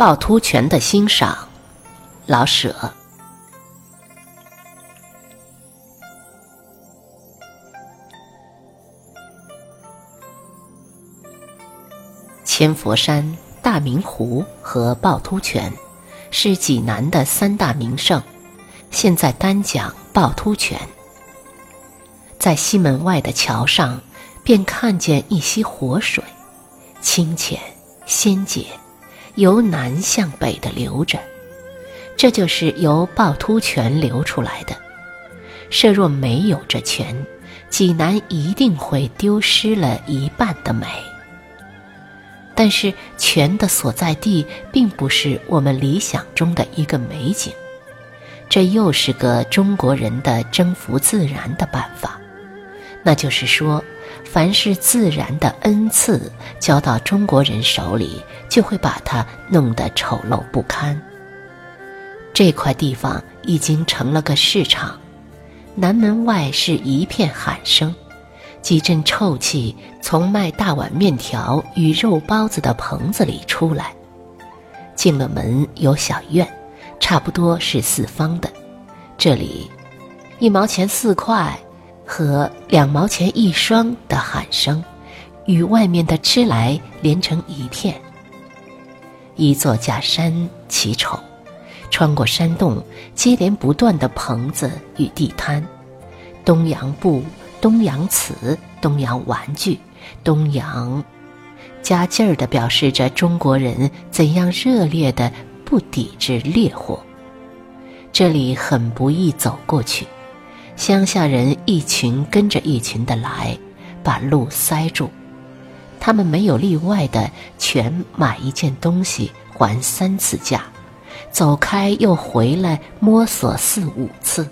趵突泉的欣赏，老舍。千佛山、大明湖和趵突泉是济南的三大名胜。现在单讲趵突泉。在西门外的桥上，便看见一溪活水，清浅鲜洁，由南向北的流着。这就是由趵突泉流出来的。设若没有这泉，济南一定会丢失了一半的美。但是泉的所在地，并不是我们理想中的一个美景。这又是个中国人的征服自然的办法，那就是说，凡是自然的恩赐交到中国人手里，就会把它弄得丑陋不堪。这块地方已经成了个市场，南门外是一片喊声，几阵臭气从卖大碗面条与肉包子的棚子里出来。进了门有小院。差不多是四方的，这里一毛钱四块和两毛钱一双的喊声，与外面的吃来连成一片。一座假山奇丑，穿过山洞，接连不断的棚子与地摊，东洋布、东洋瓷、东洋玩具、东洋，加劲儿的表示着中国人怎样热烈的。不抵制烈火，这里很不易走过去。乡下人一群跟着一群的来，把路塞住。他们没有例外的全买一件东西还三次价，走开又回来摸索四五次。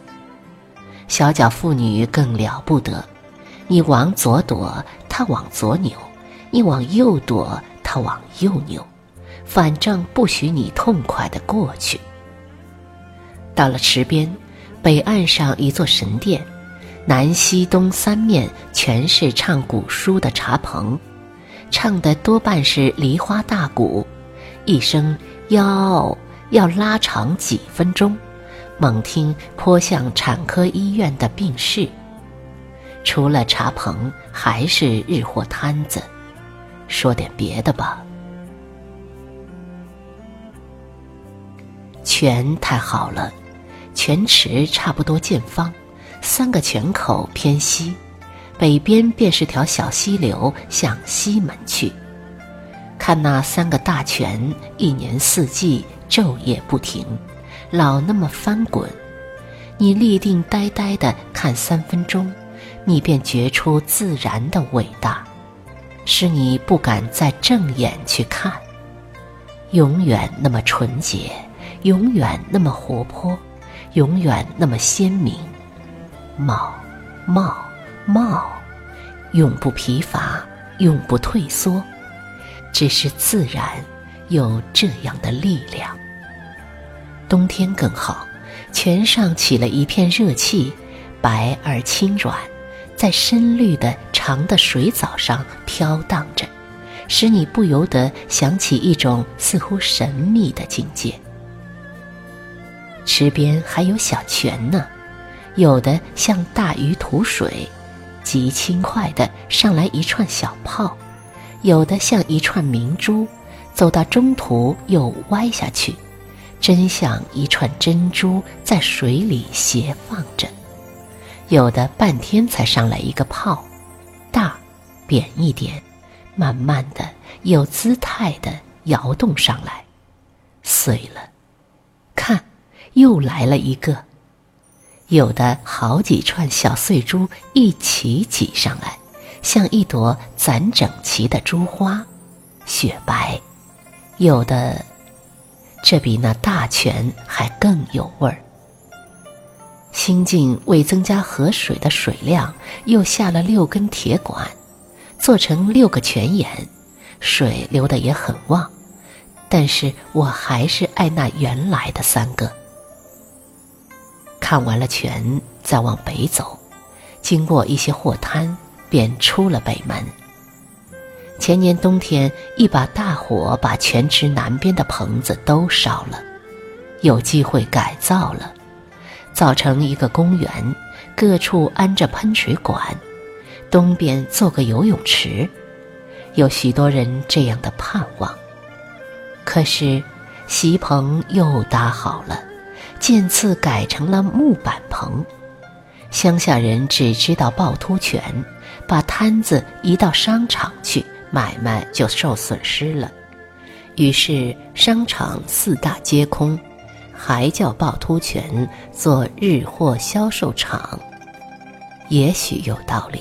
小脚妇女更了不得，你往左躲，他往左扭；你往右躲，他往右扭。反正不许你痛快的过去。到了池边，北岸上一座神殿，南西东三面全是唱古书的茶棚，唱的多半是梨花大鼓，一声吆要拉长几分钟，猛听颇像产科医院的病室。除了茶棚，还是日货摊子。说点别的吧。泉太好了，泉池差不多见方，三个泉口偏西，北边便是条小溪流向西门去。看那三个大泉，一年四季昼夜不停，老那么翻滚，你立定呆呆的看三分钟，你便觉出自然的伟大，使你不敢再正眼去看，永远那么纯洁。永远那么活泼，永远那么鲜明，冒冒冒，永不疲乏，永不退缩，只是自然有这样的力量。冬天更好，泉上起了一片热气，白而轻软，在深绿的长的水藻上飘荡着，使你不由得想起一种似乎神秘的境界。池边还有小泉呢，有的像大鱼吐水，极轻快的上来一串小泡；有的像一串明珠，走到中途又歪下去，真像一串珍珠在水里斜放着；有的半天才上来一个泡，大，扁一点，慢慢的有姿态的摇动上来，碎了，看。又来了一个，有的好几串小碎珠一起挤上来，像一朵攒整齐的珠花，雪白；有的，这比那大泉还更有味儿。新晋为增加河水的水量，又下了六根铁管，做成六个泉眼，水流的也很旺。但是我还是爱那原来的三个。看完了泉，再往北走，经过一些货摊，便出了北门。前年冬天，一把大火把泉池南边的棚子都烧了，有机会改造了，造成一个公园，各处安着喷水管，东边做个游泳池，有许多人这样的盼望。可是，席棚又搭好了，渐次改成了木板棚。乡下人只知道趵突泉，把摊子移到商场去，买卖就受损失了。于是商场四大皆空，还叫趵突泉做日货销售场，也许有道理。